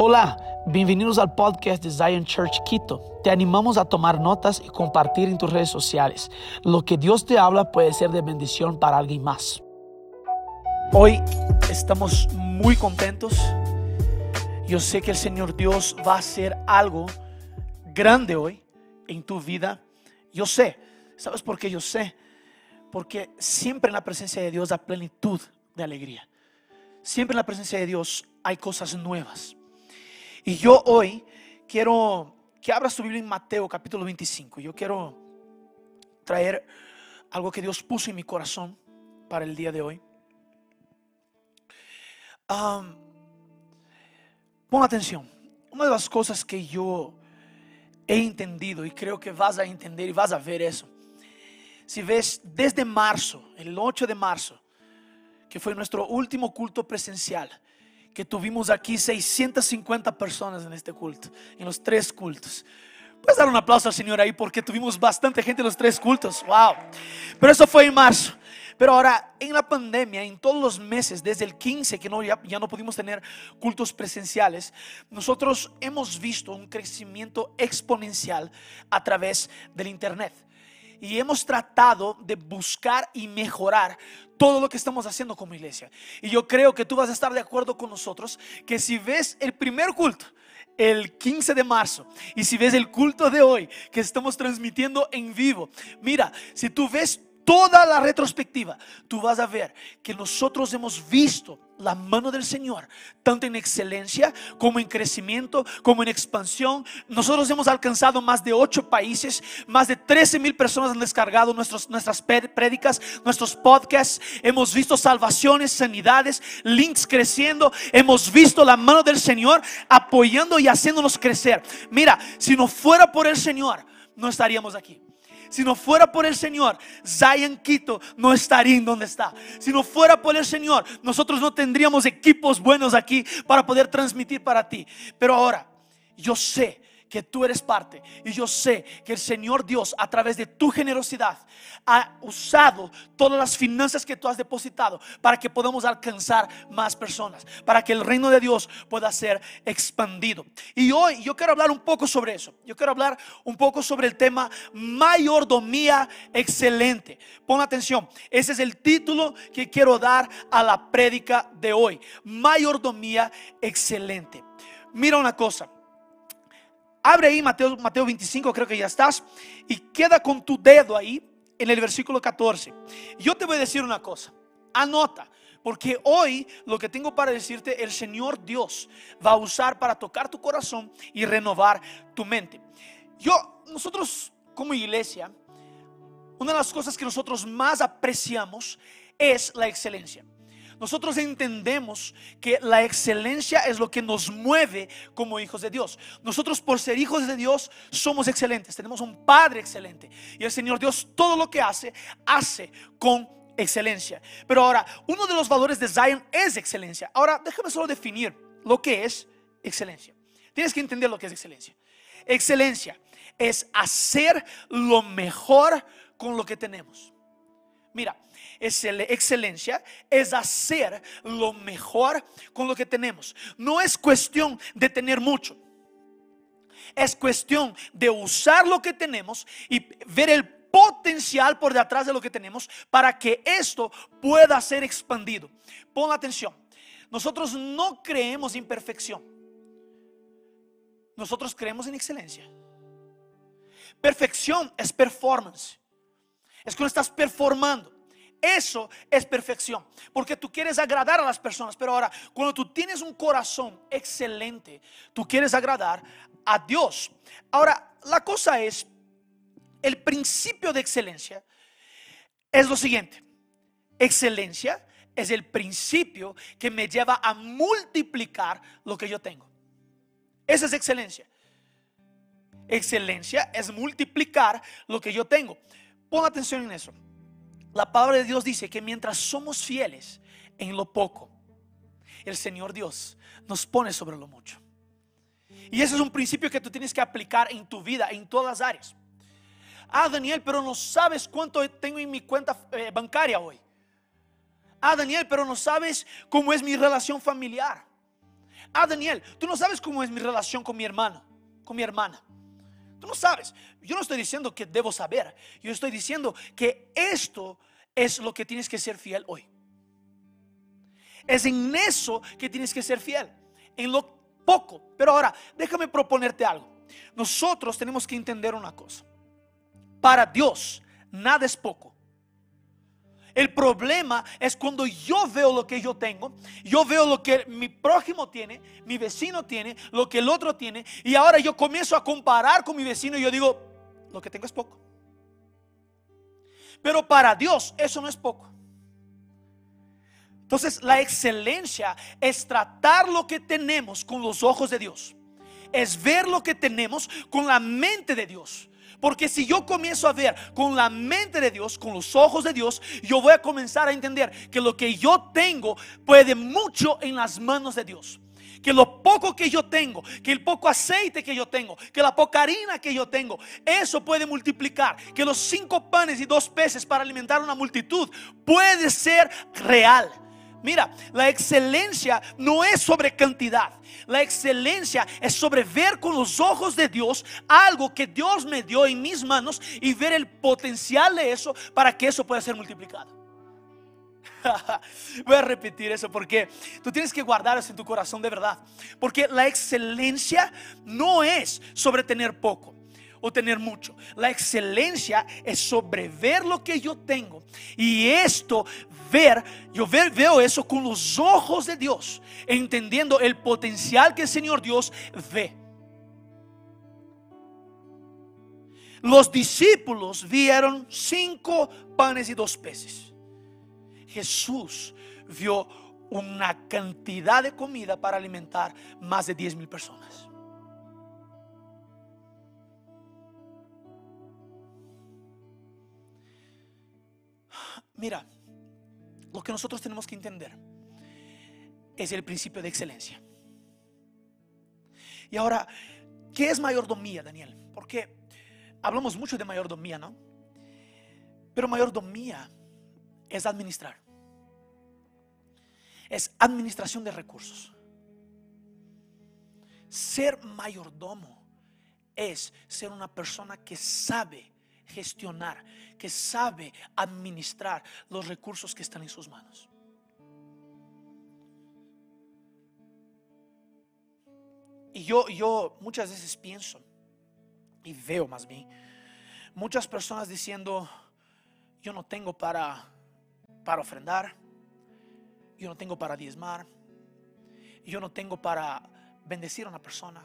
Hola, bienvenidos al podcast de Zion Church Quito. Te animamos a tomar notas y compartir en tus redes sociales. Lo que Dios te habla puede ser de bendición para alguien más. Hoy estamos muy contentos. Yo sé que el Señor Dios va a hacer algo grande hoy en tu vida. Yo sé, ¿sabes por qué yo sé? Porque siempre en la presencia de Dios hay plenitud de alegría. Siempre en la presencia de Dios hay cosas nuevas. Y yo hoy quiero que abras tu Biblia en Mateo capítulo 25. Yo quiero traer algo que Dios puso en mi corazón para el día de hoy. pon atención. Una de las cosas que yo he entendido y creo que vas a entender y vas a ver eso. Si ves desde marzo, el 8 de marzo, que fue nuestro último culto presencial, que tuvimos aquí 650 personas en este culto, en los tres cultos. Puedes dar un aplauso al Señor ahí porque tuvimos bastante gente en los tres cultos. Wow. Pero eso fue en marzo. Pero ahora, en la pandemia, en todos los meses, desde el 15, que no, ya, ya, no pudimos tener cultos presenciales, nosotros hemos visto un crecimiento exponencial a través del Internet y hemos tratado de buscar y mejorar todo lo que estamos haciendo como iglesia. Y yo creo que tú vas a estar de acuerdo con nosotros que si ves el primer culto, el 15 de marzo, y si ves el culto de hoy que estamos transmitiendo en vivo, mira, si tú ves toda la retrospectiva, tú vas a ver que nosotros hemos visto la mano del Señor, tanto en excelencia como en crecimiento, como en expansión. Nosotros hemos alcanzado más de ocho países, más de 13 mil personas han descargado nuestras prédicas, nuestros podcasts. Hemos visto salvaciones, sanidades, links creciendo. Hemos visto la mano del Señor apoyando y haciéndonos crecer. Mira, si no fuera por el Señor, no estaríamos aquí. Si no fuera por el Señor, Zion Quito no estaría en donde está. Si no fuera por el Señor, nosotros no tendríamos equipos buenos aquí para poder transmitir para ti. Pero ahora, yo sé que tú eres parte. Y yo sé que el Señor Dios, a través de tu generosidad, ha usado todas las finanzas que tú has depositado para que podamos alcanzar más personas, para que el reino de Dios pueda ser expandido. Y hoy yo quiero hablar un poco sobre eso. Yo quiero hablar un poco sobre el tema mayordomía excelente. Pon atención, ese es el título que quiero dar a la prédica de hoy. Mayordomía excelente. Mira una cosa. Abre ahí Mateo, Mateo 25, creo que ya estás. Y queda con tu dedo ahí en el versículo 14. Yo te voy a decir una cosa. Anota. Porque hoy lo que tengo para decirte, el Señor Dios va a usar para tocar tu corazón y renovar tu mente. Yo, nosotros como iglesia, una de las cosas que nosotros más apreciamos es la excelencia. Nosotros entendemos que la excelencia es lo que nos mueve como hijos de Dios. Nosotros por ser hijos de Dios somos excelentes, tenemos un Padre excelente. Y el Señor Dios todo lo que hace, hace con excelencia. Pero ahora, uno de los valores de Zion es excelencia. Ahora, déjame solo definir lo que es excelencia. Tienes que entender lo que es excelencia. Excelencia es hacer lo mejor con lo que tenemos. Mira, excelencia es hacer lo mejor con lo que tenemos. No es cuestión de tener mucho. Es cuestión de usar lo que tenemos y ver el potencial por detrás de lo que tenemos para que esto pueda ser expandido. Pon atención. Nosotros no creemos en perfección. Nosotros creemos en excelencia. Perfección es performance. Es cuando estás performando. Eso es perfección, porque tú quieres agradar a las personas, pero ahora cuando tú tienes un corazón excelente, tú quieres agradar a Dios. Ahora, la cosa es, el principio de excelencia es lo siguiente. Excelencia es el principio que me lleva a multiplicar lo que yo tengo. Esa es excelencia. Excelencia es multiplicar lo que yo tengo. Pon atención en eso. La palabra de Dios dice que mientras somos fieles en lo poco, el Señor Dios nos pone sobre lo mucho. Y ese es un principio que tú tienes que aplicar en tu vida, en todas las áreas. Ah, Daniel, pero no sabes cuánto tengo en mi cuenta eh, bancaria hoy. Ah, Daniel, pero no sabes cómo es mi relación familiar. Ah, Daniel, tú no sabes cómo es mi relación con mi hermano, con mi hermana. Tú no sabes. Yo no estoy diciendo que debo saber. Yo estoy diciendo que esto es lo que tienes que ser fiel hoy. Es en eso que tienes que ser fiel. En lo poco. Pero ahora, déjame proponerte algo. Nosotros tenemos que entender una cosa. Para Dios, nada es poco. El problema es cuando yo veo lo que yo tengo, yo veo lo que mi prójimo tiene, mi vecino tiene, lo que el otro tiene, y ahora yo comienzo a comparar con mi vecino y yo digo, lo que tengo es poco. Pero para Dios eso no es poco. Entonces la excelencia es tratar lo que tenemos con los ojos de Dios. Es ver lo que tenemos con la mente de Dios. Porque si yo comienzo a ver con la mente de Dios, con los ojos de Dios, yo voy a comenzar a entender que lo que yo tengo puede mucho en las manos de Dios. Que lo poco que yo tengo, que el poco aceite que yo tengo, que la poca harina que yo tengo, eso puede multiplicar. Que los cinco panes y dos peces para alimentar a una multitud puede ser real. Mira, la excelencia no es sobre cantidad. La excelencia es sobre ver con los ojos de Dios algo que Dios me dio en mis manos y ver el potencial de eso para que eso pueda ser multiplicado. Voy a repetir eso porque tú tienes que guardar eso en tu corazón de verdad. Porque la excelencia no es sobre tener poco o tener mucho. La excelencia es sobre ver lo que yo tengo. Y esto, ver, yo veo eso con los ojos de Dios, entendiendo el potencial que el Señor Dios ve. Los discípulos vieron cinco panes y dos peces. Jesús vio una cantidad de comida para alimentar más de 10 mil personas. Mira, lo que nosotros tenemos que entender es el principio de excelencia. Y ahora, ¿qué es mayordomía, Daniel? Porque hablamos mucho de mayordomía, ¿no? Pero mayordomía es administrar. Es administración de recursos. Ser mayordomo es ser una persona que sabe gestionar, que sabe administrar los recursos que están en sus manos. Y yo, yo muchas veces pienso y veo más bien muchas personas diciendo, yo no tengo para, para ofrendar, yo no tengo para diezmar, yo no tengo para bendecir a una persona.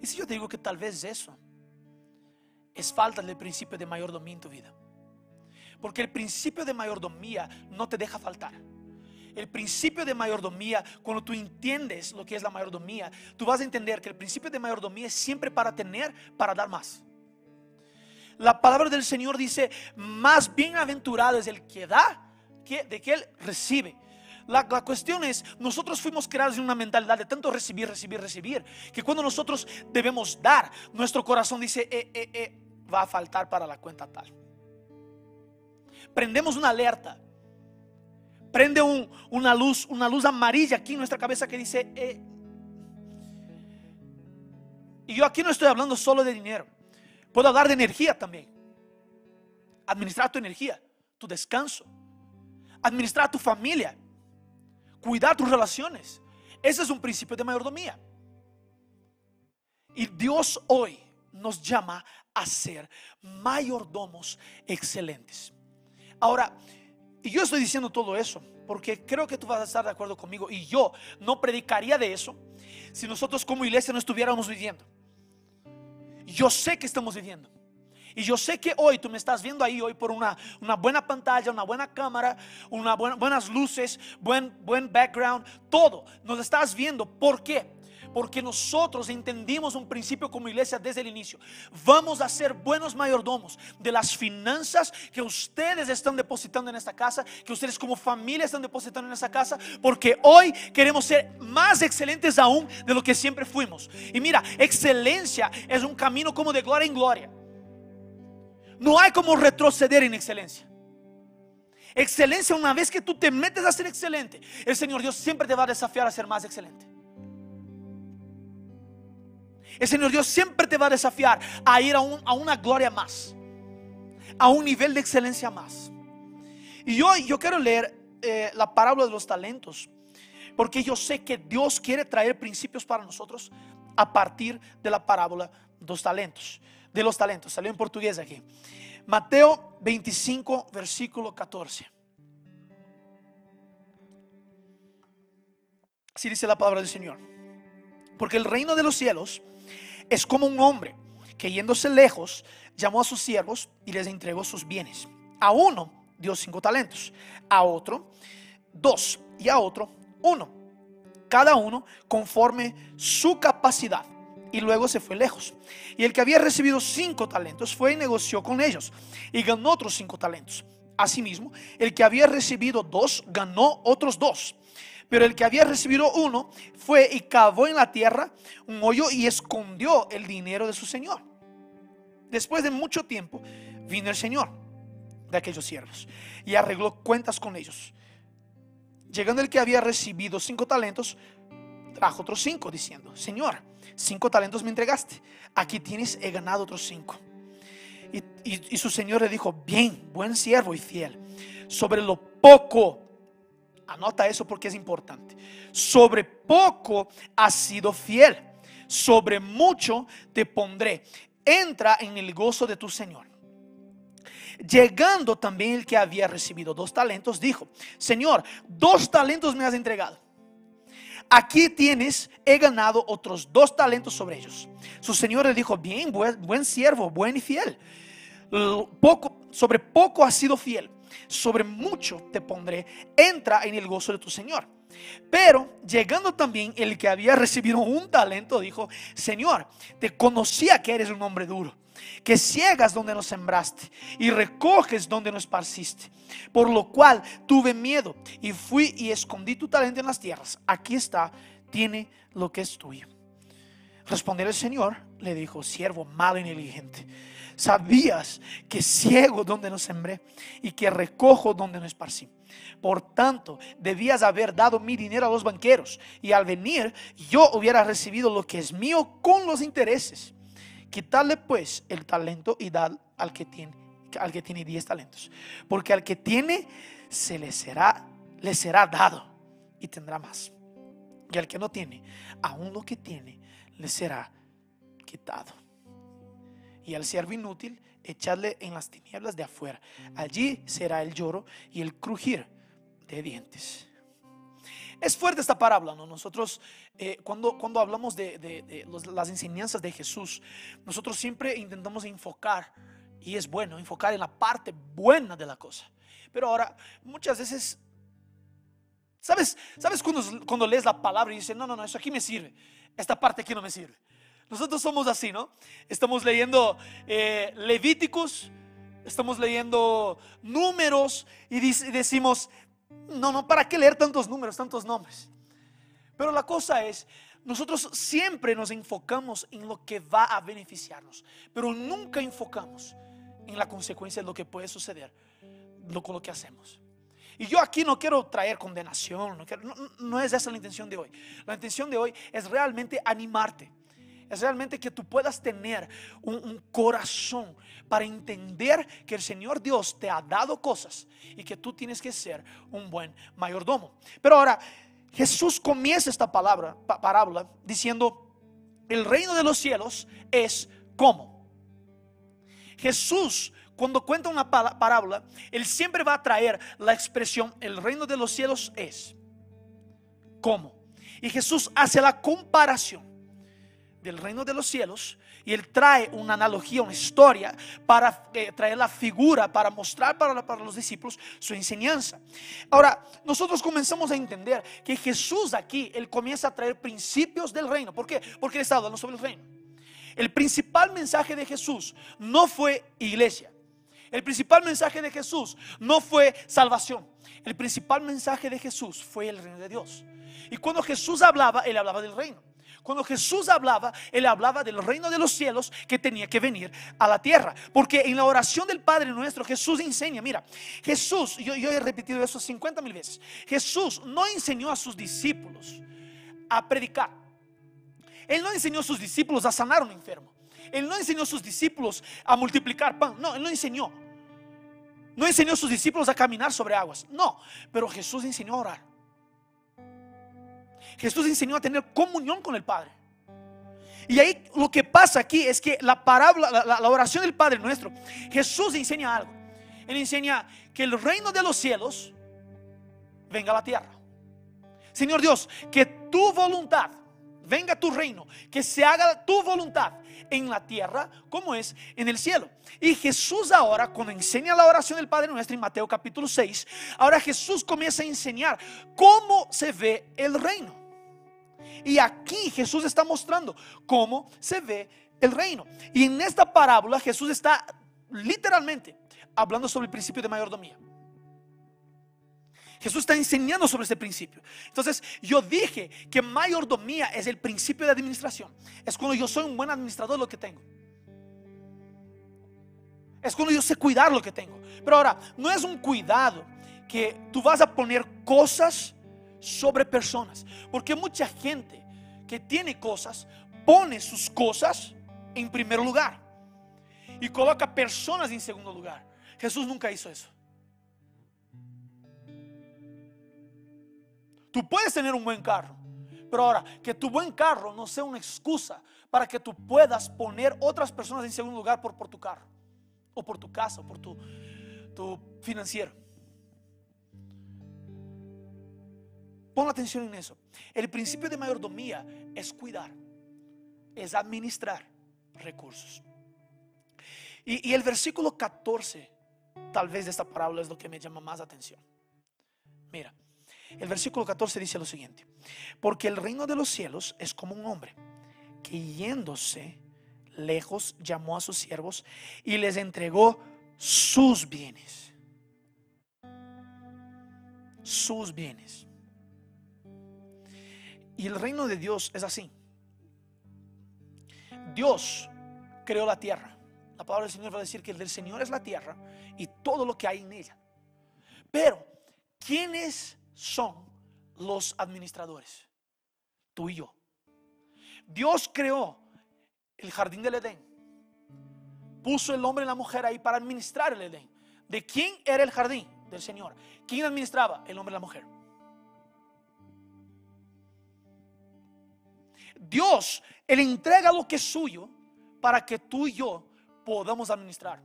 Y si yo digo que tal vez eso es falta del principio de mayordomía en tu vida. Porque el principio de mayordomía no te deja faltar. El principio de mayordomía, cuando tú entiendes lo que es la mayordomía, tú vas a entender que el principio de mayordomía es siempre para tener, para dar más. La palabra del Señor dice, más bienaventurado es el que da que de que él recibe. La, cuestión es, nosotros fuimos creados en una mentalidad de tanto recibir, recibir, recibir, que cuando nosotros debemos dar, nuestro corazón dice, eh, eh, eh, va a faltar para la cuenta tal. Prendemos una alerta. Prende una luz, una luz amarilla aquí en nuestra cabeza que dice, y yo aquí no estoy hablando solo de dinero. Puedo hablar de energía también. Administrar tu energía, tu descanso. Administrar tu familia cuidar tus relaciones. Ese es un principio de mayordomía. Y Dios hoy nos llama a ser mayordomos excelentes. Ahora, y yo estoy diciendo todo eso porque creo que tú vas a estar de acuerdo conmigo y yo no predicaría de eso si nosotros como iglesia no estuviéramos viviendo. Yo sé que estamos viviendo. Y yo sé que hoy tú me estás viendo ahí hoy por una, una buena pantalla, una buena cámara, buenas luces, buen, buen background, todo. Nos estás viendo. ¿Por qué? Porque nosotros entendimos un principio como iglesia desde el inicio. Vamos a ser buenos mayordomos de las finanzas que ustedes están depositando en esta casa, que ustedes como familia están depositando en esta casa, porque hoy queremos ser más excelentes aún de lo que siempre fuimos. Y mira, excelencia es un camino como de gloria en gloria. No hay como retroceder en excelencia. Excelencia, una vez que tú te metes a ser excelente, el Señor Dios siempre te va a desafiar a ser más excelente. El Señor Dios siempre te va a desafiar a ir a, una gloria más, a un nivel de excelencia más. Y hoy yo quiero leer eh, la parábola de los talentos, porque yo sé que Dios quiere traer principios para nosotros a partir de la parábola de los talentos. De los talentos, salió en portugués aquí. Mateo 25, versículo 14. Así dice la palabra del Señor. Porque el reino de los cielos es como un hombre que yéndose lejos llamó a sus siervos y les entregó sus bienes. A uno dio cinco talentos, a otro dos y a otro uno. Cada uno conforme su capacidad. Y luego se fue lejos. Y el que había recibido cinco talentos fue y negoció con ellos y ganó otros cinco talentos. Asimismo, el que había recibido dos ganó otros dos. Pero el que había recibido uno fue y cavó en la tierra un hoyo y escondió el dinero de su señor. Después de mucho tiempo vino el señor de aquellos siervos y arregló cuentas con ellos. Llegando el que había recibido cinco talentos, trajo otros cinco, diciendo, Señor, cinco talentos me entregaste, aquí tienes, he ganado otros cinco. Y, y su señor le dijo, bien, buen siervo y fiel, sobre lo poco Anota eso porque es importante. Sobre poco has sido fiel, sobre mucho te pondré. Entra en el gozo de tu Señor. Llegando también el que había recibido dos talentos, dijo, Señor, dos talentos me has entregado. Aquí tienes, he ganado otros dos talentos sobre ellos. Su Señor le dijo, bien, buen, siervo, buen y fiel. Poco, sobre poco has sido fiel sobre mucho te pondré, entra en el gozo de tu Señor. Pero llegando también el que había recibido un talento, dijo, Señor, te conocía que eres un hombre duro, que ciegas donde no sembraste y recoges donde no esparciste. Por lo cual tuve miedo y fui y escondí tu talento en las tierras. Aquí está, tiene lo que es tuyo. Responder el Señor, le dijo, siervo malo y negligente Sabías que ciego donde no sembré y que recojo donde no esparcí. Por tanto, debías haber dado mi dinero a los banqueros y al venir yo hubiera recibido lo que es mío con los intereses. Quitarle pues el talento y dar al que tiene al que tiene 10 talentos, porque al que tiene se le será le será dado y tendrá más. Y al que no tiene, aún lo que tiene le será quitado y al siervo inútil echarle en las tinieblas de afuera. Allí será el lloro y el crujir de dientes. Es fuerte esta parábola, ¿no? Nosotros, eh, cuando, cuando hablamos de, las enseñanzas de Jesús, nosotros siempre intentamos enfocar, y es bueno, enfocar en la parte buena de la cosa. Pero ahora, muchas veces, ¿sabes, sabes cuando, cuando lees la palabra y dices, no, no, no, eso aquí me sirve, esta parte aquí no me sirve? Nosotros somos así, ¿no? Estamos leyendo eh, Levíticos, estamos leyendo números y decimos, no, no, ¿para qué leer tantos números, tantos nombres? Pero la cosa es, nosotros siempre nos enfocamos en lo que va a beneficiarnos, pero nunca enfocamos en la consecuencia de lo que puede suceder con lo que hacemos. Y yo aquí no quiero traer condenación, no, no es esa la intención de hoy. La intención de hoy es realmente animarte es realmente que tú puedas tener un, corazón para entender que el Señor Dios te ha dado cosas y que tú tienes que ser un buen mayordomo. Pero ahora, Jesús comienza esta palabra, parábola diciendo, el reino de los cielos es como. Jesús cuando cuenta una parábola, Él siempre va a traer la expresión, el reino de los cielos es. ¿Cómo? Y Jesús hace la comparación del reino de los cielos y él trae una analogía, una historia para eh, traer la figura, para mostrar para, para, los discípulos su enseñanza. Ahora, nosotros comenzamos a entender que Jesús aquí, él comienza a traer principios del reino. ¿Por qué? Porque él está hablando sobre el reino. El principal mensaje de Jesús no fue iglesia. El principal mensaje de Jesús no fue salvación. El principal mensaje de Jesús fue el reino de Dios. Y cuando Jesús hablaba, él hablaba del reino. Cuando Jesús hablaba, él hablaba del reino de los cielos que tenía que venir a la tierra. Porque en la oración del Padre nuestro, Jesús enseña, mira, Jesús, yo, he repetido eso 50 mil veces, Jesús no enseñó a sus discípulos a predicar. Él no enseñó a sus discípulos a sanar a un enfermo. Él no enseñó a sus discípulos a multiplicar pan. No, Él no enseñó. No enseñó a sus discípulos a caminar sobre aguas. No, pero Jesús enseñó a orar. Jesús enseñó a tener comunión con el Padre. Y ahí lo que pasa aquí es que la parábola, la, oración del Padre nuestro, Jesús enseña algo. Él enseña que el reino de los cielos venga a la tierra. Señor Dios, que tu voluntad venga a tu reino, que se haga tu voluntad en la tierra como es en el cielo. Y Jesús ahora, cuando enseña la oración del Padre nuestro en Mateo capítulo 6, ahora Jesús comienza a enseñar cómo se ve el reino. Y aquí Jesús está mostrando cómo se ve el reino. Y en esta parábola Jesús está literalmente hablando sobre el principio de mayordomía. Jesús está enseñando sobre ese principio. Entonces yo dije que mayordomía es el principio de administración. Es cuando yo soy un buen administrador lo que tengo. Es cuando yo sé cuidar lo que tengo. Pero ahora, no es un cuidado que tú vas a poner cosas sobre personas. Porque mucha gente que tiene cosas pone sus cosas en primer lugar y coloca personas en segundo lugar. Jesús nunca hizo eso. Tú puedes tener un buen carro, pero ahora que tu buen carro no sea una excusa para que tú puedas poner otras personas en segundo lugar por, por tu carro, o por tu casa, o por tu, tu financiero. Pon atención en eso. El principio de mayordomía es cuidar, es administrar recursos. Y, el versículo 14, tal vez de esta parábola es lo que me llama más atención. Mira, el versículo 14 dice lo siguiente, porque el reino de los cielos es como un hombre que yéndose lejos llamó a sus siervos y les entregó sus bienes. Sus bienes. Y el reino de Dios es así. Dios creó la tierra. La palabra del Señor va a decir que el del Señor es la tierra y todo lo que hay en ella. Pero, ¿quién es son los administradores, tú y yo. Dios creó el jardín del Edén. Puso el hombre y la mujer ahí para administrar el Edén. ¿De quién era el jardín? Del Señor. ¿Quién administraba? El hombre y la mujer. Dios, Él entrega lo que es suyo para que tú y yo podamos administrar.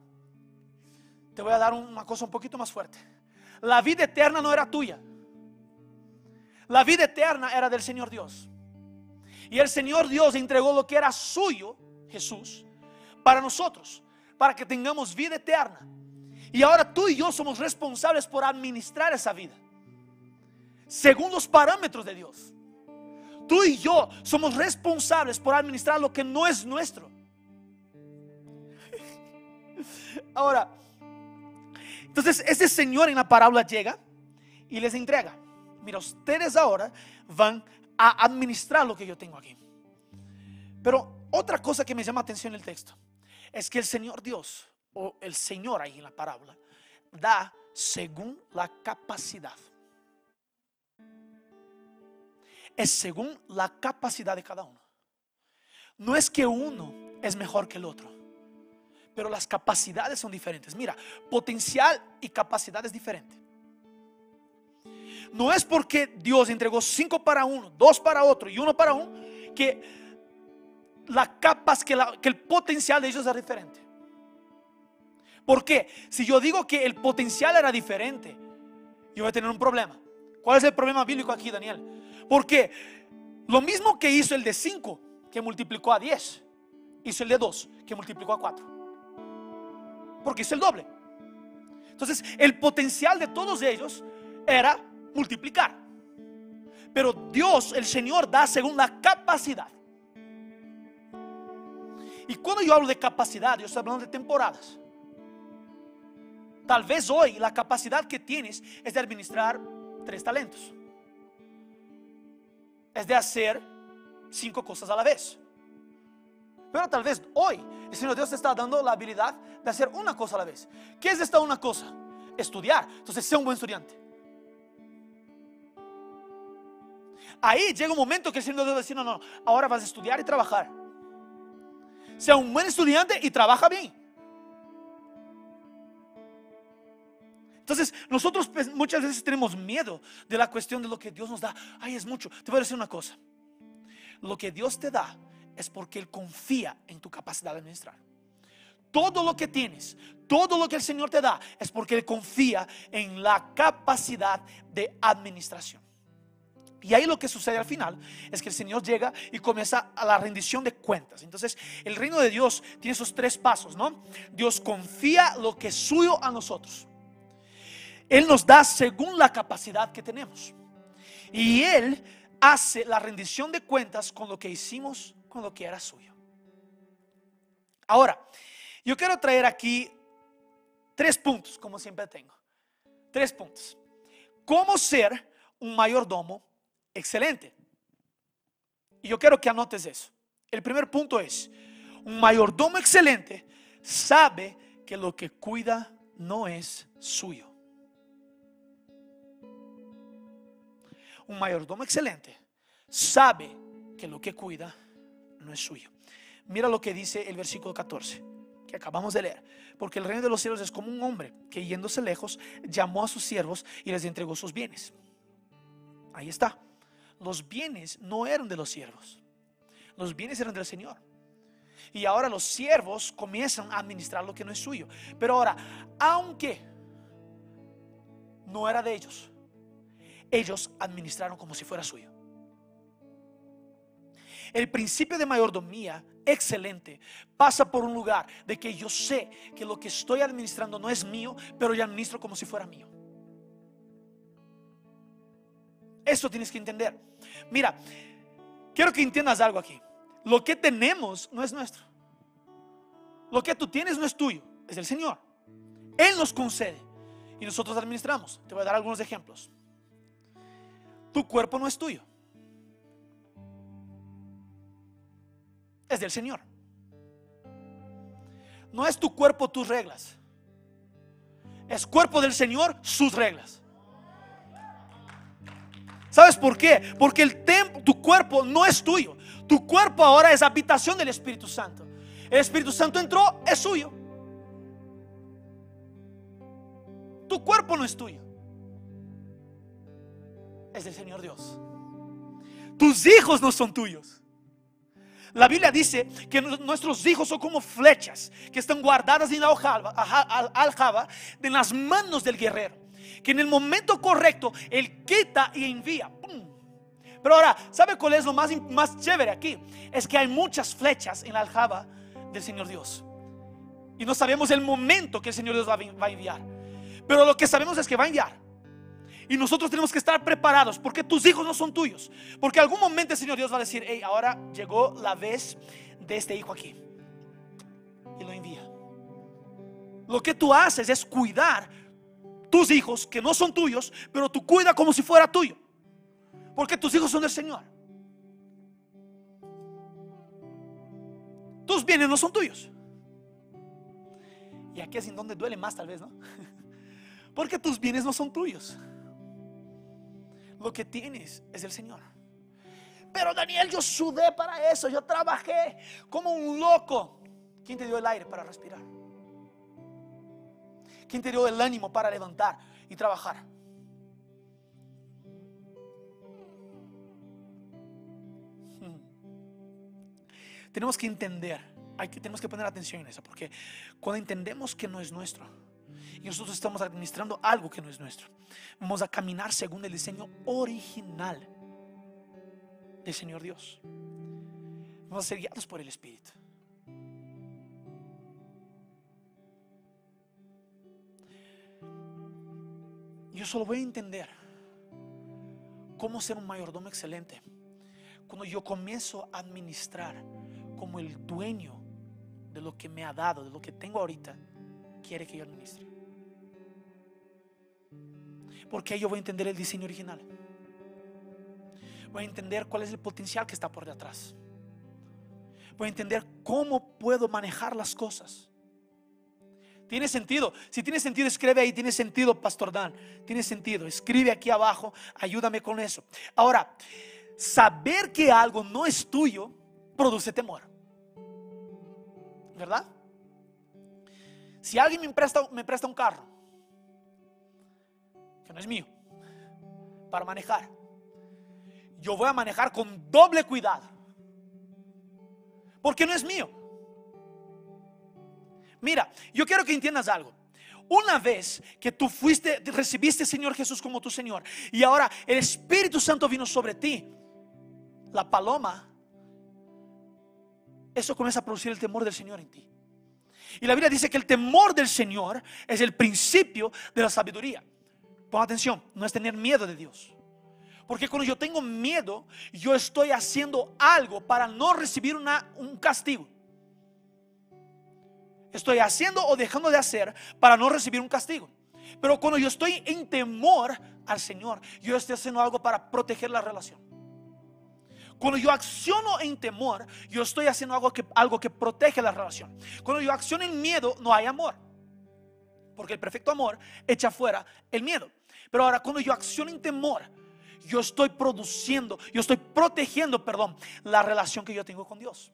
Te voy a dar una cosa un poquito más fuerte. La vida eterna no era tuya. La vida eterna era del Señor Dios. Y el Señor Dios entregó lo que era suyo, Jesús, para nosotros, para que tengamos vida eterna. Y ahora tú y yo somos responsables por administrar esa vida, según los parámetros de Dios. Tú y yo somos responsables por administrar lo que no es nuestro. Ahora, entonces ese Señor en la parábola llega y les entrega mira, ustedes ahora van a administrar lo que yo tengo aquí. Pero otra cosa que me llama atención en el texto es que el Señor Dios, o el Señor ahí en la parábola, da según la capacidad. Es según la capacidad de cada uno. No es que uno es mejor que el otro, pero las capacidades son diferentes. Mira, potencial y capacidad es diferente. No es porque Dios entregó cinco para uno, dos para otro y uno para uno, que la capas, que, que el potencial de ellos es diferente. ¿Por qué? Si yo digo que el potencial era diferente, yo voy a tener un problema. ¿Cuál es el problema bíblico aquí, Daniel? Porque lo mismo que hizo el de 5, que multiplicó a 10, hizo el de 2, que multiplicó a 4. Porque es el doble. Entonces, el potencial de todos ellos era multiplicar. Pero Dios, el Señor, da según la capacidad. Y cuando yo hablo de capacidad, yo estoy hablando de temporadas. Tal vez hoy la capacidad que tienes es de administrar tres talentos. Es de hacer cinco cosas a la vez. Pero tal vez hoy el Señor Dios te está dando la habilidad de hacer una cosa a la vez. ¿Qué es esta una cosa? Estudiar. Entonces, sea un buen estudiante. Ahí llega un momento que el Señor debe decir, no, no, ahora vas a estudiar y trabajar. Sea un buen estudiante y trabaja bien. Entonces, nosotros pues, muchas veces tenemos miedo de la cuestión de lo que Dios nos da. Ay, es mucho. Te voy a decir una cosa. Lo que Dios te da es porque Él confía en tu capacidad de administrar. Todo lo que tienes, todo lo que el Señor te da es porque Él confía en la capacidad de administración. Y ahí lo que sucede al final es que el Señor llega y comienza a la rendición de cuentas. Entonces, el reino de Dios tiene esos tres pasos, ¿no? Dios confía lo que es suyo a nosotros. Él nos da según la capacidad que tenemos. Y Él hace la rendición de cuentas con lo que hicimos, con lo que era suyo. Ahora, yo quiero traer aquí tres puntos, como siempre tengo. Tres puntos. ¿Cómo ser un mayordomo excelente? Y yo quiero que anotes eso. El primer punto es, un mayordomo excelente sabe que lo que cuida no es suyo. Un mayordomo excelente sabe que lo que cuida no es suyo. Mira lo que dice el versículo 14 que acabamos de leer. Porque el reino de los cielos es como un hombre que yéndose lejos llamó a sus siervos y les entregó sus bienes. Ahí está. Los bienes no eran de los siervos. Los bienes eran del Señor. Y ahora los siervos comienzan a administrar lo que no es suyo. Pero ahora, aunque no era de ellos, ellos administraron como si fuera suyo. El principio de mayordomía excelente pasa por un lugar de que yo sé que lo que estoy administrando no es mío, pero yo administro como si fuera mío. Eso tienes que entender. Mira, quiero que entiendas algo aquí. Lo que tenemos no es nuestro. Lo que tú tienes no es tuyo, es del Señor. Él nos concede y nosotros administramos. Te voy a dar algunos ejemplos. Tu cuerpo no es tuyo. Es del Señor. No es tu cuerpo tus reglas. Es cuerpo del Señor sus reglas. ¿Sabes por qué? Porque el tu cuerpo no es tuyo. Tu cuerpo ahora es habitación del Espíritu Santo. El Espíritu Santo entró, es suyo. Tu cuerpo no es tuyo es del Señor Dios. Tus hijos no son tuyos. La Biblia dice que nuestros hijos son como flechas que están guardadas en la aljaba de las manos del guerrero. Que en el momento correcto Él quita y envía. Pero ahora, ¿sabe cuál es lo más, más chévere aquí? Es que hay muchas flechas en la aljaba del Señor Dios. Y no sabemos el momento que el Señor Dios va a enviar. Pero lo que sabemos es que va a enviar. Y nosotros tenemos que estar preparados porque tus hijos no son tuyos. Porque algún momento el Señor Dios va a decir, hey, ahora llegó la vez de este hijo aquí. Y lo envía. Lo que tú haces es cuidar tus hijos que no son tuyos, pero tú cuida como si fuera tuyo. Porque tus hijos son del Señor. Tus bienes no son tuyos. Y aquí es en donde duele más tal vez, ¿no? Porque tus bienes no son tuyos. Lo que tienes es el Señor. Pero Daniel, yo sudé para eso, yo trabajé como un loco. ¿Quién te dio el aire para respirar? ¿Quién te dio el ánimo para levantar y trabajar? Hmm. Tenemos que entender, hay que, tenemos que poner atención en eso, porque cuando entendemos que no es nuestro, y nosotros estamos administrando algo que no es nuestro. Vamos a caminar según el diseño original del Señor Dios. Vamos a ser guiados por el Espíritu. Yo solo voy a entender cómo ser un mayordomo excelente cuando yo comienzo a administrar como el dueño de lo que me ha dado, de lo que tengo ahorita, quiere que yo administre. Porque yo voy a entender el diseño original. Voy a entender cuál es el potencial que está por detrás. Voy a entender cómo puedo manejar las cosas. Tiene sentido. Si tiene sentido, escribe ahí. Tiene sentido, Pastor Dan. Tiene sentido. Escribe aquí abajo. Ayúdame con eso. Ahora, saber que algo no es tuyo produce temor. ¿Verdad? Si alguien me me presta un carro, que no es mío, para manejar, yo voy a manejar con doble cuidado. Porque no es mío. Mira, yo quiero que entiendas algo. Una vez que tú fuiste, recibiste al Señor Jesús como tu Señor y ahora el Espíritu Santo vino sobre ti, la paloma, eso comienza a producir el temor del Señor en ti. Y la Biblia dice que el temor del Señor es el principio de la sabiduría. Pon atención, no es tener miedo de Dios. Porque cuando yo tengo miedo, yo estoy haciendo algo para no recibir un castigo estoy haciendo o dejando de hacer para no recibir un castigo. Pero cuando yo estoy en temor al Señor, yo estoy haciendo algo para proteger la relación. Cuando yo acciono en temor, yo estoy haciendo algo que, algo que protege la relación. Cuando yo acciono en miedo, no hay amor. Porque el perfecto amor echa fuera el miedo. Pero ahora, cuando yo acciono en temor, yo estoy produciendo, yo estoy protegiendo, perdón, la relación que yo tengo con Dios.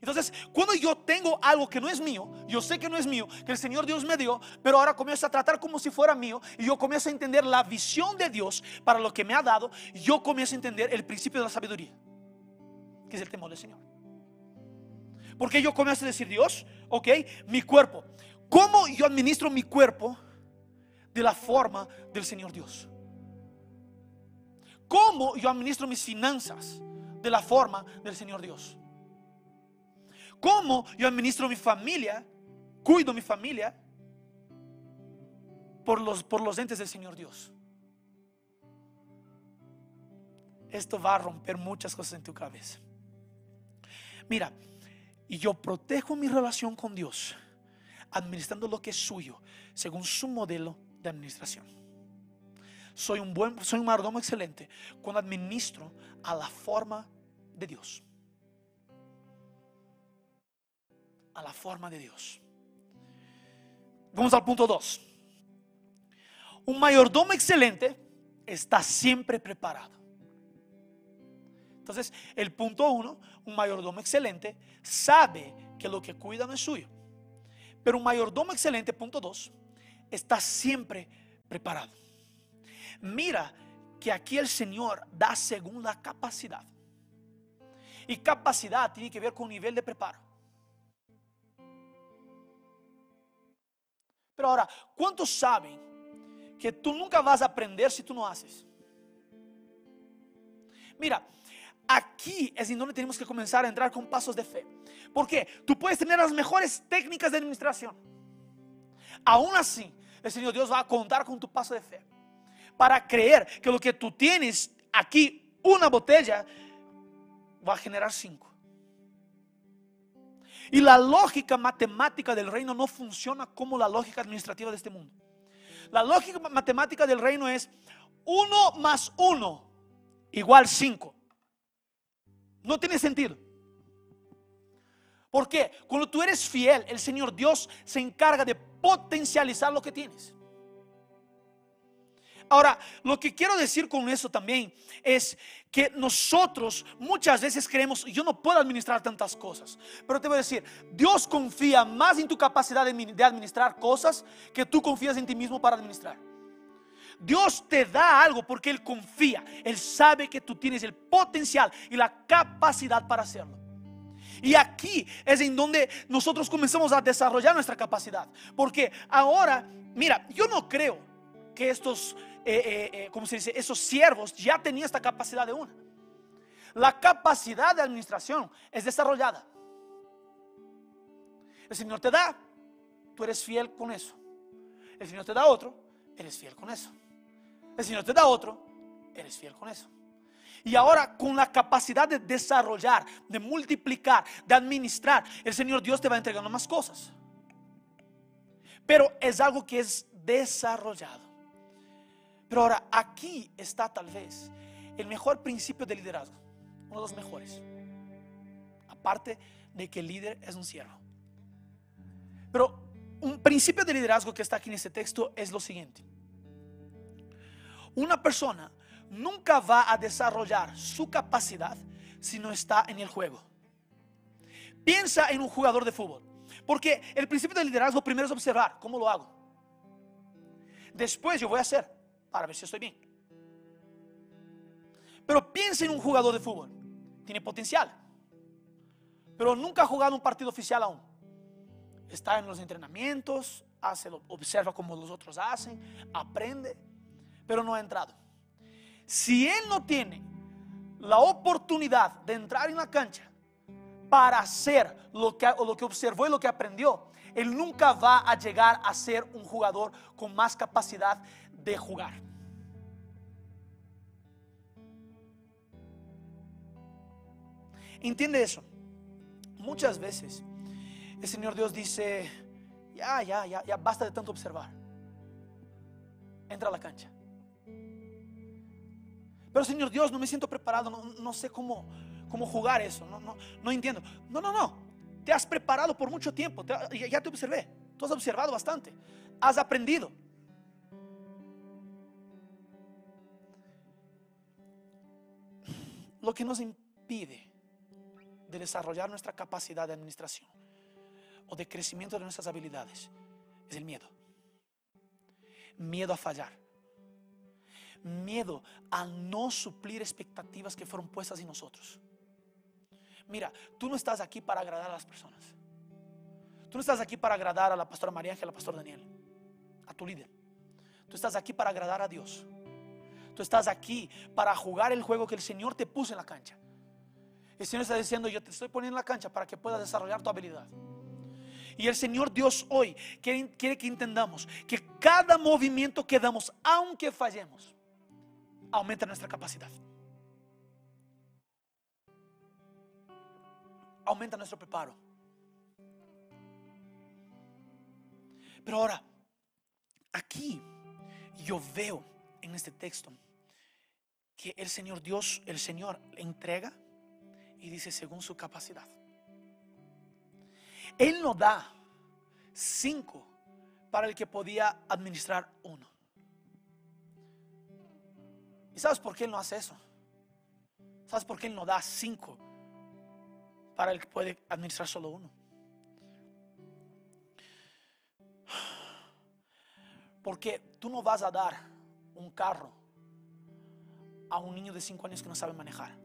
Entonces, cuando yo tengo algo que no es mío, yo sé que no es mío, que el Señor Dios me dio, pero ahora comienzo a tratar como si fuera mío y yo comienzo a entender la visión de Dios para lo que me ha dado, yo comienzo a entender el principio de la sabiduría, que es el temor del Señor. Porque yo comienzo a decir, Dios, ok, mi cuerpo, ¿cómo yo administro mi cuerpo de la forma del Señor Dios? ¿Cómo yo administro mis finanzas de la forma del Señor Dios? cómo yo administro mi familia, cuido mi familia por los, por los entes del Señor Dios. Esto va a romper muchas cosas en tu cabeza. Mira, y yo protejo mi relación con Dios administrando lo que es suyo según su modelo de administración. Soy un buen, soy un mardomo excelente cuando administro a la forma de Dios. a la forma de Dios. Vamos al punto 2. Un mayordomo excelente está siempre preparado. Entonces, el punto 1, un mayordomo excelente sabe que lo que cuida no es suyo. Pero un mayordomo excelente, punto 2, está siempre preparado. Mira que aquí el Señor da según la capacidad. Y capacidad tiene que ver con nivel de preparo. Pero ahora, ¿cuántos saben que tú nunca vas a aprender si tú no haces? Mira, aquí es donde tenemos que comenzar a entrar con pasos de fe. Porque tú puedes tener las mejores técnicas de administración. Aún así, el Señor Dios va a contar con tu paso de fe. Para creer que lo que tú tienes aquí, una botella, va a generar cinco. Y la lógica matemática del reino no funciona como la lógica administrativa de este mundo. La lógica matemática del reino es 1 más 1 igual 5. No tiene sentido. ¿Por qué? Cuando tú eres fiel, el Señor Dios se encarga de potencializar lo que tienes. Ahora, lo que quiero decir con eso también es que nosotros muchas veces creemos, yo no puedo administrar tantas cosas, pero te voy a decir, Dios confía más en tu capacidad de administrar cosas que tú confías en ti mismo para administrar. Dios te da algo porque Él confía, Él sabe que tú tienes el potencial y la capacidad para hacerlo. Y aquí es en donde nosotros comenzamos a desarrollar nuestra capacidad. Porque ahora, mira, yo no creo que estos eh, eh, eh, como se dice? Esos siervos ya tenían esta capacidad de una. La capacidad de administración es desarrollada. El Señor te da, tú eres fiel con eso. El Señor te da otro, eres fiel con eso. El Señor te da otro, eres fiel con eso. Y ahora con la capacidad de desarrollar, de multiplicar, de administrar, el Señor Dios te va entregando más cosas. Pero es algo que es desarrollado. Pero ahora, aquí está tal vez el mejor principio de liderazgo, uno de los mejores. Aparte de que el líder es un siervo. Pero un principio de liderazgo que está aquí en este texto es lo siguiente. Una persona nunca va a desarrollar su capacidad si no está en el juego. Piensa en un jugador de fútbol. Porque el principio del liderazgo primero es observar cómo lo hago. Después yo voy a hacer para ver si estoy bien. Pero piensa en un jugador de fútbol. Tiene potencial. Pero nunca ha jugado un partido oficial aún. Está en los entrenamientos, hace, observa como los otros hacen, aprende, pero no ha entrado. Si él no tiene la oportunidad de entrar en la cancha para hacer lo que, lo que observó y lo que aprendió, él nunca va a llegar a ser un jugador con más capacidad de jugar. ¿Entiende eso? Muchas veces el Señor Dios dice, ya, ya, ya, ya basta de tanto observar. Entra a la cancha. Pero Señor Dios, no me siento preparado, no, sé cómo, cómo jugar eso, no, no, no entiendo. No, no, no. Te has preparado por mucho tiempo, ya te observé, tú has observado bastante, has aprendido. Lo que nos impide de desarrollar nuestra capacidad de administración o de crecimiento de nuestras habilidades es el miedo. Miedo a fallar miedo a no suplir expectativas que fueron puestas en nosotros. Mira, tú no estás aquí para agradar a las personas. Tú no estás aquí para agradar a la pastora María Ángel, al pastor Daniel, a tu líder. Tú estás aquí para agradar a Dios. Tú estás aquí para jugar el juego que el Señor te puso en la cancha. El Señor está diciendo, yo te estoy poniendo en la cancha para que puedas desarrollar tu habilidad. Y el Señor Dios hoy quiere, quiere que entendamos que cada movimiento que damos, aunque fallemos, aumenta nuestra capacidad. Aumenta nuestro preparo. Pero ahora, aquí yo veo en este texto que el Señor Dios, el Señor entrega y dice según su capacidad. Él no da cinco para el que podía administrar uno. ¿Y sabes por qué Él no hace eso? ¿Sabes por qué Él no da cinco para el que puede administrar solo uno? Porque tú no vas a dar un carro a un niño de cinco años que no sabe manejar.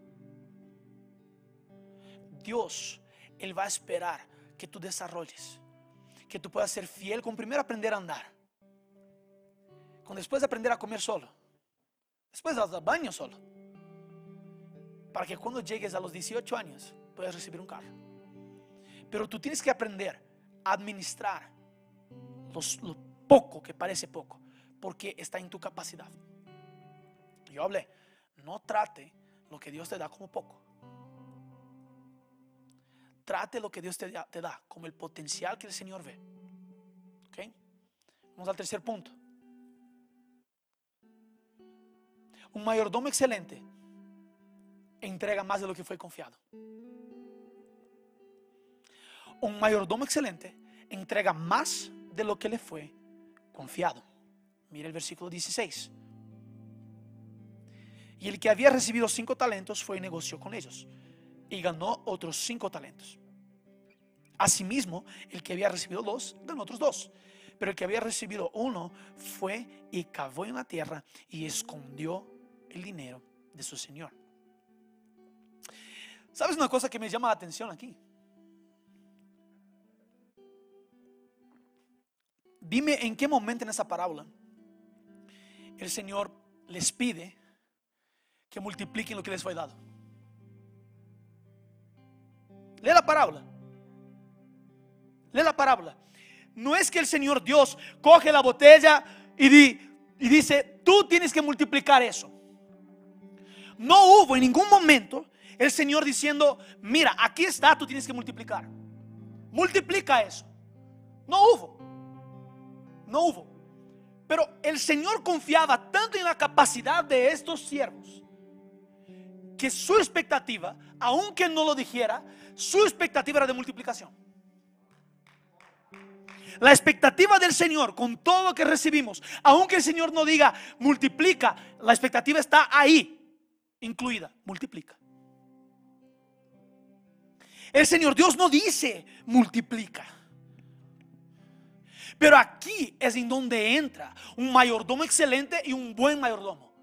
Dios, Él va a esperar que tú desarrolles, que tú puedas ser fiel con primero aprender a andar, con después de aprender a comer solo Después das baño solo. Para que cuando llegues a los 18 años puedas recibir un carro. Pero tú tienes que aprender a administrar lo poco que parece poco, porque está en tu capacidad. Yo hablé, no trate lo que Dios te da como poco. Trate lo que Dios te da, te da como el potencial que el Señor ve. ¿Ok? Vamos al tercer punto. Un mayordomo excelente entrega más de lo que fue confiado. Un mayordomo excelente entrega más de lo que le fue confiado. Mira el versículo 16. Y el que había recibido cinco talentos fue y negoció con ellos y ganó otros cinco talentos. Asimismo, el que había recibido dos, ganó otros dos. Pero el que había recibido uno fue y cavó en la tierra y escondió el dinero de su Señor. ¿Sabes una cosa que me llama la atención aquí? Dime en qué momento en esa parábola el Señor les pide que multipliquen lo que les fue dado. Lee la parábola. Lee la parábola. No es que el Señor Dios coge la botella y, y dice, tú tienes que multiplicar eso. No hubo en ningún momento el Señor diciendo, mira, aquí está, tú tienes que multiplicar. Multiplica eso. No hubo. No hubo. Pero el Señor confiaba tanto en la capacidad de estos siervos que su expectativa, aunque no lo dijera, su expectativa era de multiplicación. La expectativa del Señor con todo lo que recibimos, aunque el Señor no diga multiplica, la expectativa está ahí, incluida, multiplica. El Señor Dios no dice multiplica. Pero aquí es en donde entra un mayordomo excelente y un buen mayordomo.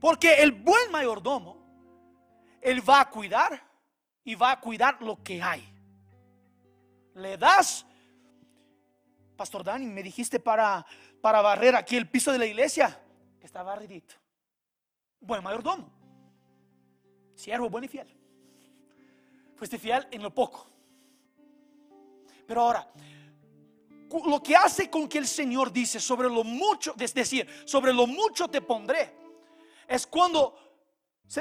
Porque el buen mayordomo, él va a cuidar y va a cuidar lo que hay. Le das, Pastor Dani, me dijiste para, para barrer aquí el piso de la iglesia. Está barridito. Buen mayordomo. Siervo bueno y fiel. Fuiste fiel en lo poco. Pero ahora, lo que hace con que el Señor dice sobre lo mucho, es decir, sobre lo mucho te pondré, es cuando,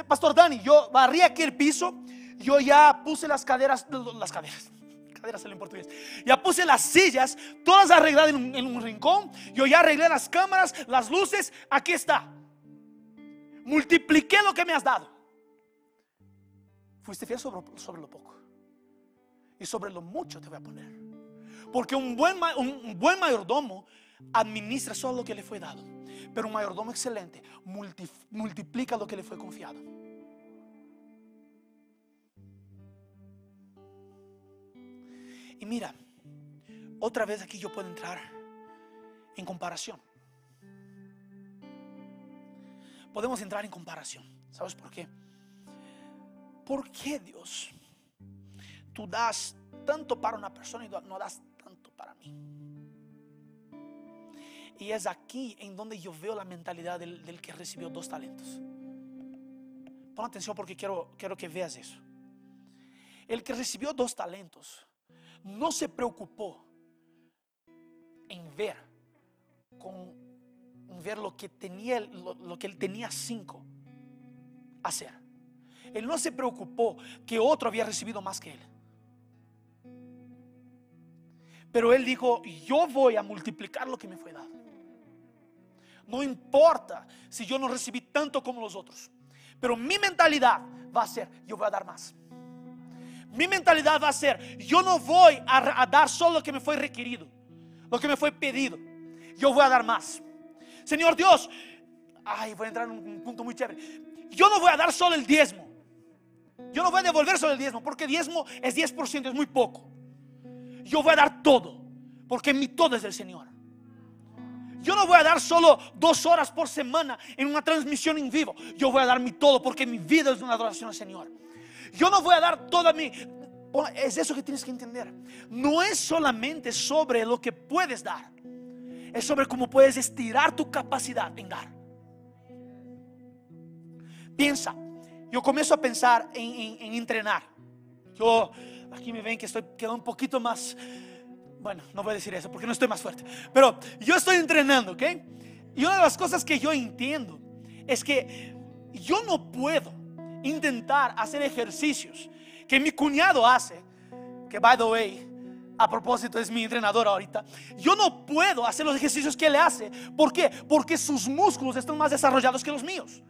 Pastor Dani, yo barrí aquí el piso, yo ya puse las caderas, las caderas, caderas en portugués, ya puse las sillas, todas arregladas en un, en un rincón, yo ya arreglé las cámaras, las luces, aquí está. Multipliqué lo que me has dado. Fuiste fiel sobre, lo poco. Y sobre lo mucho te voy a poner. Porque un buen, un buen mayordomo administra solo lo que le fue dado. Pero un mayordomo excelente multiplica lo que le fue confiado. Y mira, otra vez aquí yo puedo entrar en comparación. Podemos entrar en comparación. ¿Sabes por qué? ¿Por qué Dios? Tú das tanto para una persona y no das para mí. Y es aquí en donde yo veo la mentalidad del, que recibió dos talentos. Pon atención porque quiero, quiero que veas eso. El que recibió dos talentos no se preocupó en ver con ver lo que tenía lo, lo que él tenía cinco hacer. Él no se preocupó que otro había recibido más que él. Pero él dijo, yo voy a multiplicar lo que me fue dado. No importa si yo no recibí tanto como los otros. Pero mi mentalidad va a ser, yo voy a dar más. Mi mentalidad va a ser, yo no voy a, dar solo lo que me fue requerido, lo que me fue pedido. Yo voy a dar más. Señor Dios, ay, voy a entrar en un punto muy chévere. Yo no voy a dar solo el diezmo. Yo no voy a devolver solo el diezmo, porque diezmo es 10%, es muy poco yo voy a dar todo, porque mi todo es del Señor. Yo no voy a dar solo dos horas por semana en una transmisión en vivo. Yo voy a dar mi todo porque mi vida es una adoración al Señor. Yo no voy a dar toda mi... Es eso que tienes que entender. No es solamente sobre lo que puedes dar. Es sobre cómo puedes estirar tu capacidad en dar. Piensa. Yo comienzo a pensar en, en entrenar. Yo Aquí me ven que estoy quedando un poquito más. Bueno, no voy a decir eso porque no estoy más fuerte. Pero yo estoy entrenando, ¿ok? Y una de las cosas que yo entiendo es que yo no puedo intentar hacer ejercicios que mi cuñado hace, que by the way, a propósito es mi entrenador ahorita, yo no puedo hacer los ejercicios que él hace. ¿Por qué? Porque sus músculos están más desarrollados que los míos.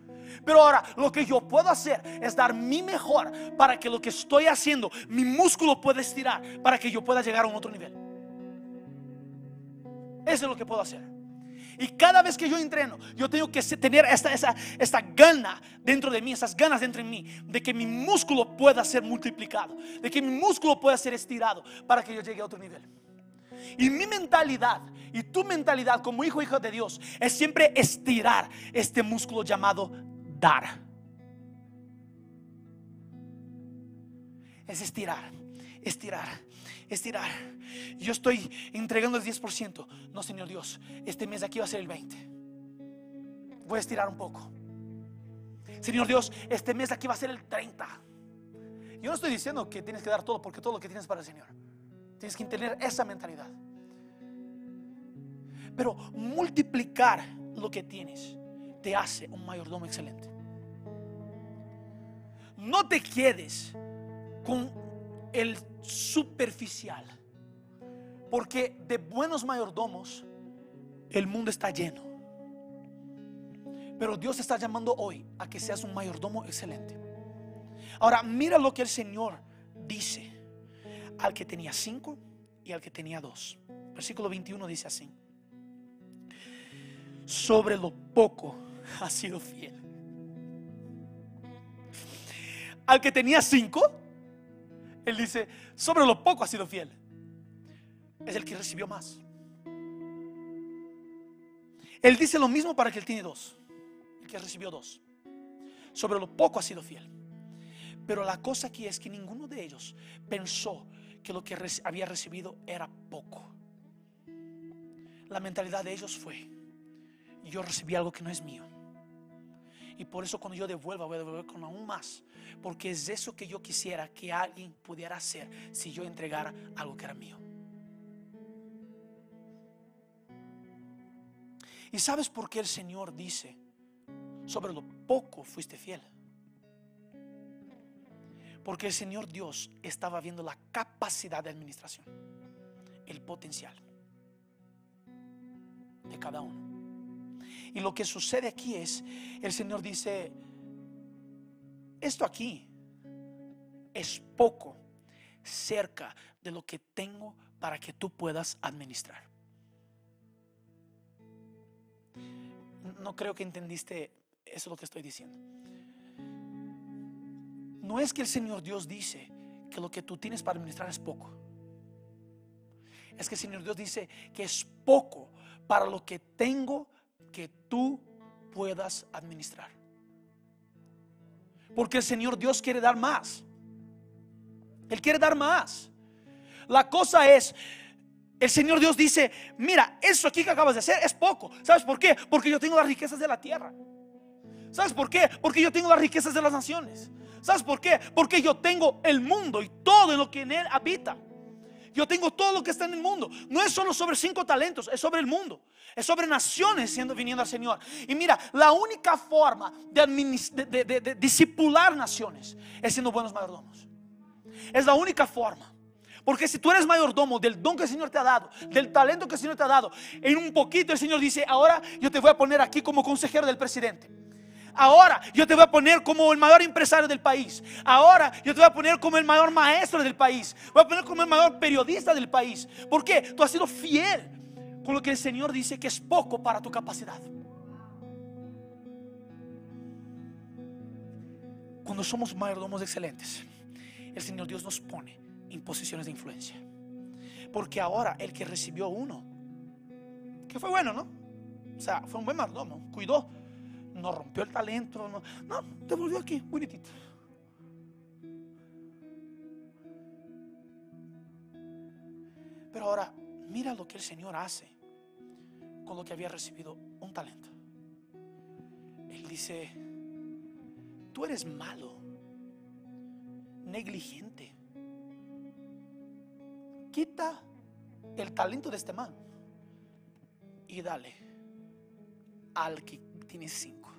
Pero ahora lo que yo puedo hacer es dar mi mejor para que lo que estoy haciendo, mi músculo pueda estirar, para que yo pueda llegar a un otro nivel. Eso es lo que puedo hacer. Y cada vez que yo entreno, yo tengo que tener esta, esta, esta gana dentro de mí, esas ganas dentro de mí, de que mi músculo pueda ser multiplicado, de que mi músculo pueda ser estirado para que yo llegue a otro nivel. Y mi mentalidad y tu mentalidad como hijo, hijo de Dios, es siempre estirar este músculo llamado dar. Es estirar, estirar, estirar. Yo estoy entregando el 10%. No, Señor Dios, este mes de aquí va a ser el 20%. Voy a estirar un poco. Señor Dios, este mes de aquí va a ser el 30%. Yo no estoy diciendo que tienes que dar todo porque todo lo que tienes para el Señor. Tienes que tener esa mentalidad. Pero multiplicar lo que tienes te hace un mayordomo excelente. No te quedes con el superficial, porque de buenos mayordomos el mundo está lleno. Pero Dios está llamando hoy a que seas un mayordomo excelente. Ahora, mira lo que el Señor dice al que tenía cinco y al que tenía dos. Versículo 21 dice así. Sobre lo poco ha sido fiel. Al que tenía cinco, él dice, sobre lo poco ha sido fiel. Es el que recibió más. Él dice lo mismo para que él tiene dos, el que recibió dos. Sobre lo poco ha sido fiel. Pero la cosa aquí es que ninguno de ellos pensó que lo que había recibido era poco. La mentalidad de ellos fue, yo recibí algo que no es mío. Y por eso cuando yo devuelva voy a devolver con aún más. Porque es eso que yo quisiera que alguien pudiera hacer si yo entregara algo que era mío. ¿Y sabes por qué el Señor dice, sobre lo poco fuiste fiel? Porque el Señor Dios estaba viendo la capacidad de administración, el potencial de cada uno. Y lo que sucede aquí es, el Señor dice, esto aquí es poco cerca de lo que tengo para que tú puedas administrar. No creo que entendiste eso lo que estoy diciendo. No es que el Señor Dios dice que lo que tú tienes para administrar es poco. Es que el Señor Dios dice que es poco para lo que tengo que tú puedas administrar. Porque el Señor Dios quiere dar más. Él quiere dar más. La cosa es, el Señor Dios dice, mira, eso aquí que acabas de hacer es poco. ¿Sabes por qué? Porque yo tengo las riquezas de la tierra. ¿Sabes por qué? Porque yo tengo las riquezas de las naciones. ¿Sabes por qué? Porque yo tengo el mundo y todo lo que en él habita. Yo tengo todo lo que está en el mundo. No es solo sobre cinco talentos, es sobre el mundo. Es sobre naciones siendo viniendo al Señor. Y mira, la única forma de, de, disipular naciones es siendo buenos mayordomos. Es la única forma. Porque si tú eres mayordomo del don que el Señor te ha dado, del talento que el Señor te ha dado, en un poquito el Señor dice, ahora yo te voy a poner aquí como consejero del presidente. Ahora yo te voy a poner como el mayor empresario del país. Ahora yo te voy a poner como el mayor maestro del país. Voy a poner como el mayor periodista del país. ¿Por qué? Tú has sido fiel con lo que el Señor dice que es poco para tu capacidad. Cuando somos mayordomos excelentes, el Señor Dios nos pone en posiciones de influencia. Porque ahora el que recibió uno, que fue bueno, ¿no? O sea, fue un buen mayordomo, cuidó no rompió el talento, no, no, devolvió aquí, bonitito. Pero ahora, mira lo que el Señor hace con lo que había recibido un talento. Él dice, tú eres malo, negligente. Quita el talento de este man y dale al que tiene cinco.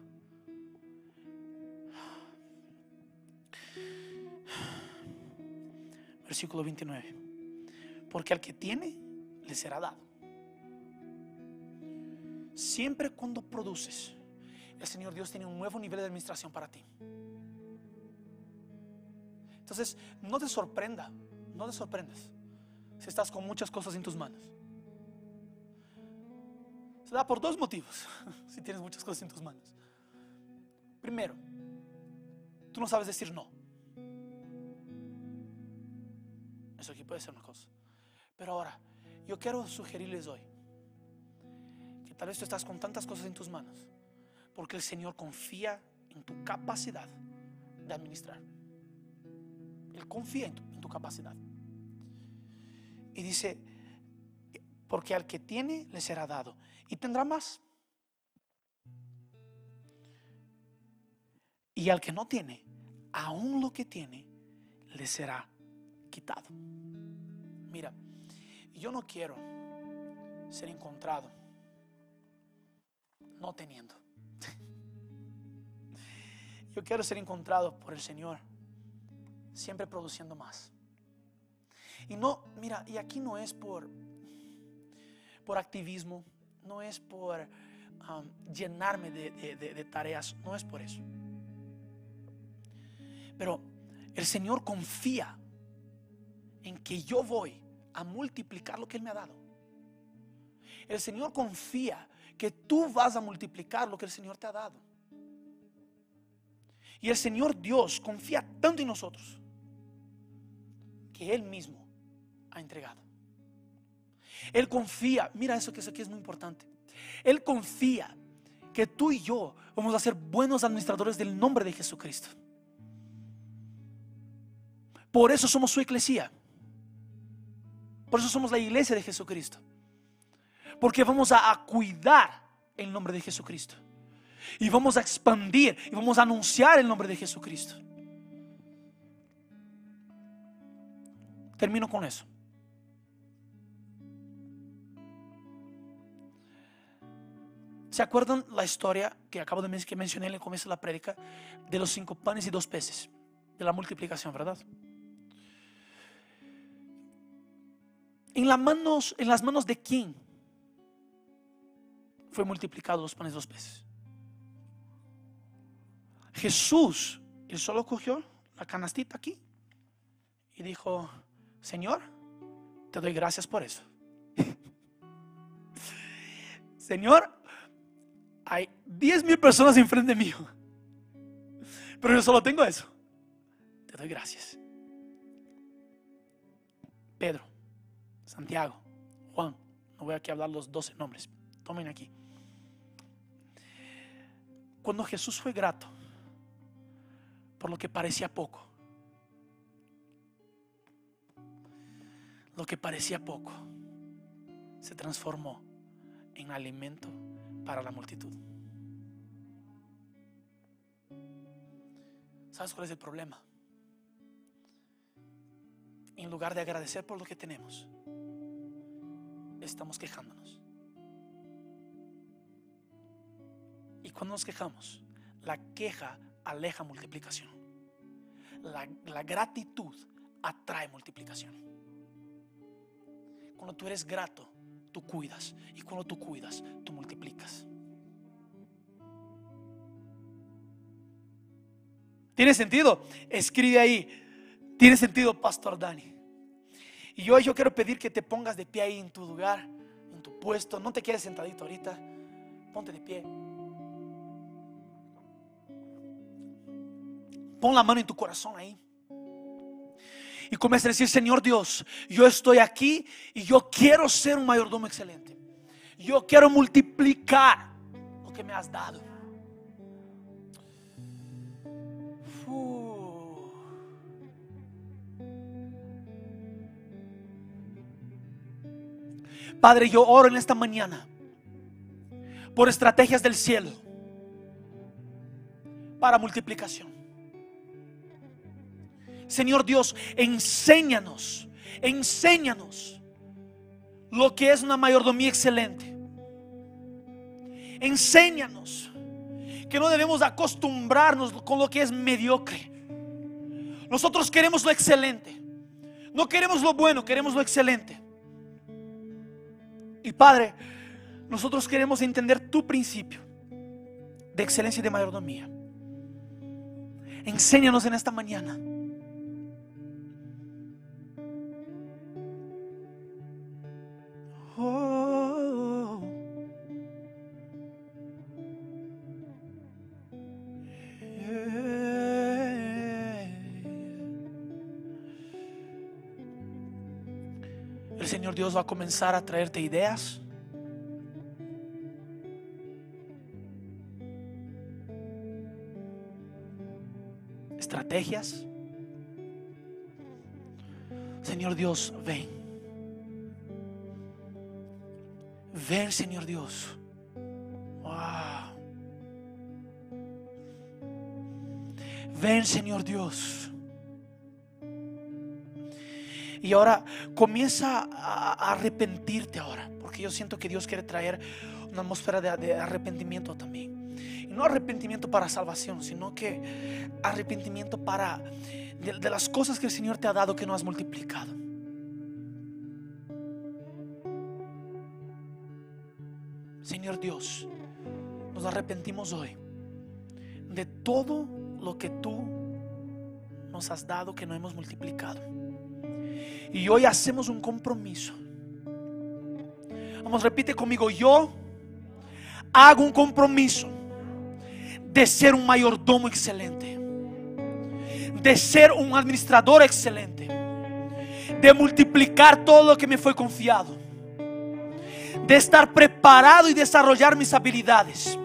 Versículo 29. Porque al que tiene, le será dado. Siempre cuando produces, el Señor Dios tiene un nuevo nivel de administración para ti. Entonces, no te sorprenda, no te sorprendas si estás con muchas cosas en tus manos. Se da por dos motivos si tienes muchas cosas en tus manos. Primero, tú no sabes decir no. Eso aquí puede ser una cosa. Pero ahora, yo quiero sugerirles hoy que tal vez tú estás con tantas cosas en tus manos porque el Señor confía en tu capacidad de administrar. Él confía en tu, en tu capacidad. Y dice, porque al que tiene le será dado y tendrá más. Y al que no tiene, aún lo que tiene, le será quitado. Mira, yo no quiero ser encontrado no teniendo. Yo quiero ser encontrado por el Señor siempre produciendo más. Y no, mira, y aquí no es por por activismo, no es por llenarme de tareas, no es por eso. Pero el Señor confía en que yo voy a multiplicar lo que Él me ha dado. El Señor confía que tú vas a multiplicar lo que el Señor te ha dado. Y el Señor Dios confía tanto en nosotros que Él mismo ha entregado. Él confía, mira eso que eso aquí es muy importante. Él confía que tú y yo vamos a ser buenos administradores del nombre de Jesucristo. Por eso somos su iglesia. Por eso somos la iglesia de Jesucristo. Porque vamos a, a cuidar el nombre de Jesucristo. Y vamos a expandir y vamos a anunciar el nombre de Jesucristo. Termino con eso. ¿Se acuerdan la historia que acabo de mencionar que en el comienzo de la prédica de los cinco panes y dos peces, de la multiplicación, verdad? En, las manos, en las manos de quién fue multiplicado los panes y dos peces. Jesús, él solo cogió la canastita aquí y dijo, Señor, te doy gracias por eso. Señor, 10 mil personas enfrente mío, pero yo solo tengo eso. Te doy gracias. Pedro, Santiago, Juan, no voy aquí a hablar los 12 nombres, tomen aquí. Cuando Jesús fue grato por lo que parecía poco, lo que parecía poco se transformó en alimento para la multitud. ¿Sabes cuál es el problema? En lugar de agradecer por lo que tenemos, estamos quejándonos. Y cuando nos quejamos, la queja aleja multiplicación. La, la gratitud atrae multiplicación. Cuando tú eres grato, tú cuidas. Y cuando tú cuidas, tú multiplicas. ¿Tiene sentido? Escribe ahí. Tiene sentido, Pastor Dani. Y hoy yo quiero pedir que te pongas de pie ahí en tu lugar, en tu puesto. No te quedes sentadito ahorita. Ponte de pie. Pon la mano en tu corazón ahí. Y comienza a decir, Señor Dios, yo estoy aquí y yo quiero ser un mayordomo excelente. Yo quiero multiplicar lo que me has dado. Padre, yo oro en esta mañana por estrategias del cielo para multiplicación. Señor Dios, enséñanos, enséñanos lo que es una mayordomía excelente. Enséñanos que no debemos acostumbrarnos con lo que es mediocre. Nosotros queremos lo excelente. No queremos lo bueno, queremos lo excelente. Y Padre, nosotros queremos entender tu principio de excelencia y de mayordomía. Enséñanos en esta mañana. Oh. Dios va a comenzar a traerte ideas. Estrategias. Señor Dios, ven. Ven, Señor Dios. Wow. Ven, Señor Dios. Y ahora comienza a arrepentirte ahora, porque yo siento que Dios quiere traer una atmósfera de, arrepentimiento también. Y no arrepentimiento para salvación, sino que arrepentimiento para de, de las cosas que el Señor te ha dado que no has multiplicado. Señor Dios, nos arrepentimos hoy de todo lo que tú nos has dado que no hemos multiplicado. Y hoy hacemos un compromiso. Vamos, repite conmigo, yo hago un compromiso de ser un mayordomo excelente, de ser un administrador excelente, de multiplicar todo lo que me fue confiado, de estar preparado y desarrollar mis habilidades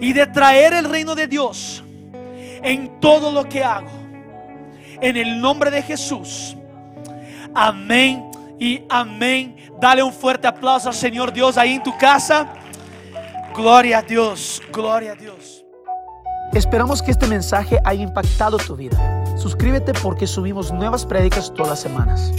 y de traer el reino de Dios en todo lo que hago. En el nombre de Jesús. Amén y amén. Dale un fuerte aplauso al Señor Dios ahí en tu casa. Gloria a Dios, gloria a Dios. Esperamos que este mensaje haya impactado tu vida. Suscríbete porque subimos nuevas prédicas todas las semanas.